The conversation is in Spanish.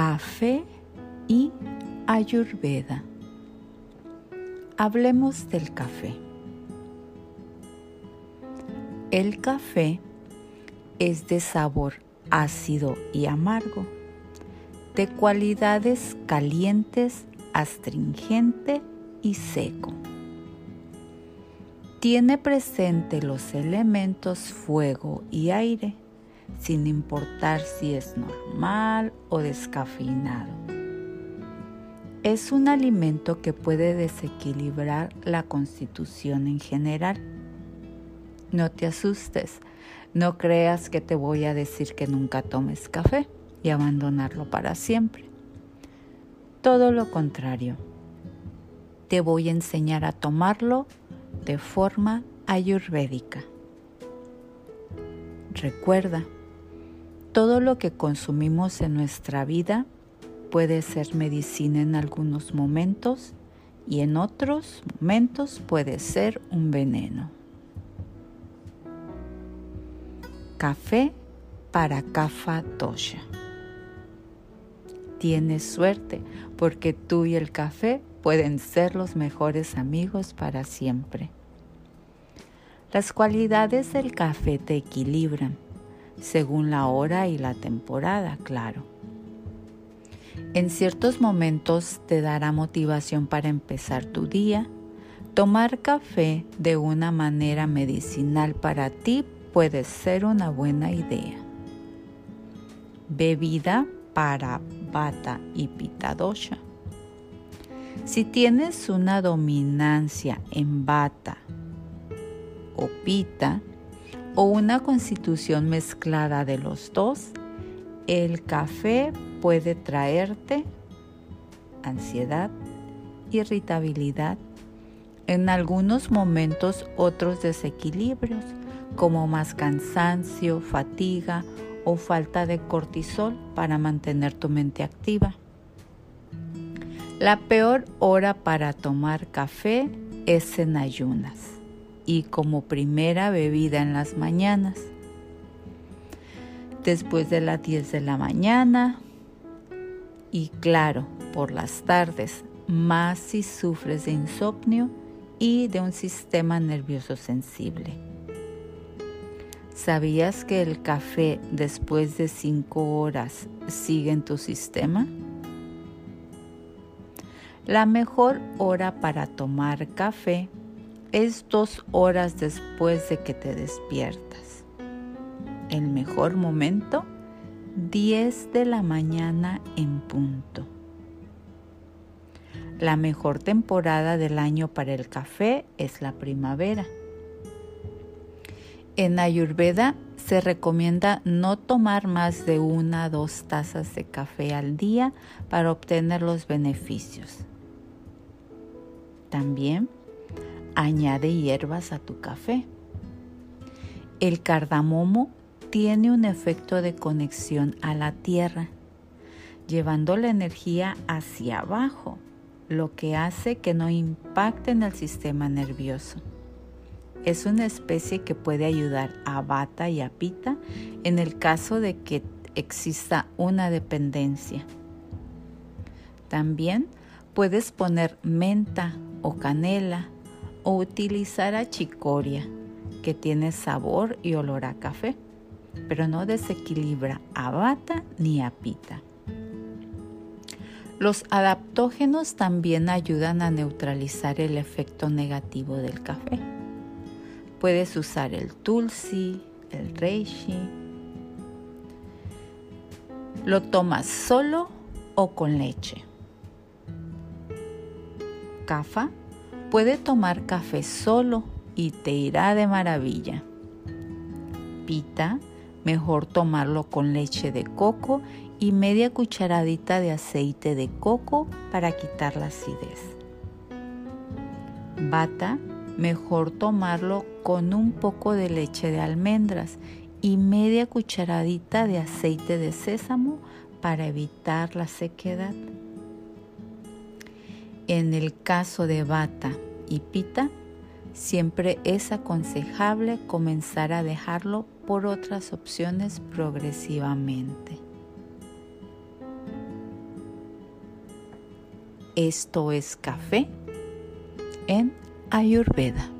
Café y Ayurveda. Hablemos del café. El café es de sabor ácido y amargo, de cualidades calientes, astringente y seco. Tiene presente los elementos fuego y aire, sin importar si es normal o descafeinado. Es un alimento que puede desequilibrar la constitución en general. No te asustes, no creas que te voy a decir que nunca tomes café y abandonarlo para siempre. Todo lo contrario, te voy a enseñar a tomarlo de forma ayurvédica. Recuerda, todo lo que consumimos en nuestra vida puede ser medicina en algunos momentos y en otros momentos puede ser un veneno. Café para Kafa Dosha. Tienes suerte porque tú y el café pueden ser los mejores amigos para siempre. Las cualidades del café te equilibran, según la hora y la temporada, claro. En ciertos momentos te dará motivación para empezar tu día. Tomar café de una manera medicinal para ti puede ser una buena idea. Bebida para bata y pitadosha. Si tienes una dominancia en bata o pita o una constitución mezclada de los dos, el café puede traerte ansiedad, irritabilidad, en algunos momentos otros desequilibrios como más cansancio, fatiga o falta de cortisol para mantener tu mente activa. La peor hora para tomar café es en ayunas y como primera bebida en las mañanas. Después de las 10 de la mañana y claro, por las tardes, más si sufres de insomnio y de un sistema nervioso sensible. ¿Sabías que el café después de 5 horas sigue en tu sistema? La mejor hora para tomar café es dos horas después de que te despiertas. El mejor momento, 10 de la mañana en punto. La mejor temporada del año para el café es la primavera. En Ayurveda se recomienda no tomar más de una o dos tazas de café al día para obtener los beneficios. También añade hierbas a tu café. El cardamomo tiene un efecto de conexión a la tierra, llevando la energía hacia abajo, lo que hace que no impacte en el sistema nervioso. Es una especie que puede ayudar a bata y a pita en el caso de que exista una dependencia. También puedes poner menta o canela o utilizar achicoria que tiene sabor y olor a café, pero no desequilibra a bata ni a pita. Los adaptógenos también ayudan a neutralizar el efecto negativo del café. Puedes usar el tulsi, el reishi. Lo tomas solo o con leche. Kafa puede tomar café solo y te irá de maravilla. Pita, mejor tomarlo con leche de coco y media cucharadita de aceite de coco para quitar la acidez. Bata, mejor tomarlo con un poco de leche de almendras y media cucharadita de aceite de sésamo para evitar la sequedad. En el caso de bata y pita, siempre es aconsejable comenzar a dejarlo por otras opciones progresivamente. Esto es café en Ayurveda.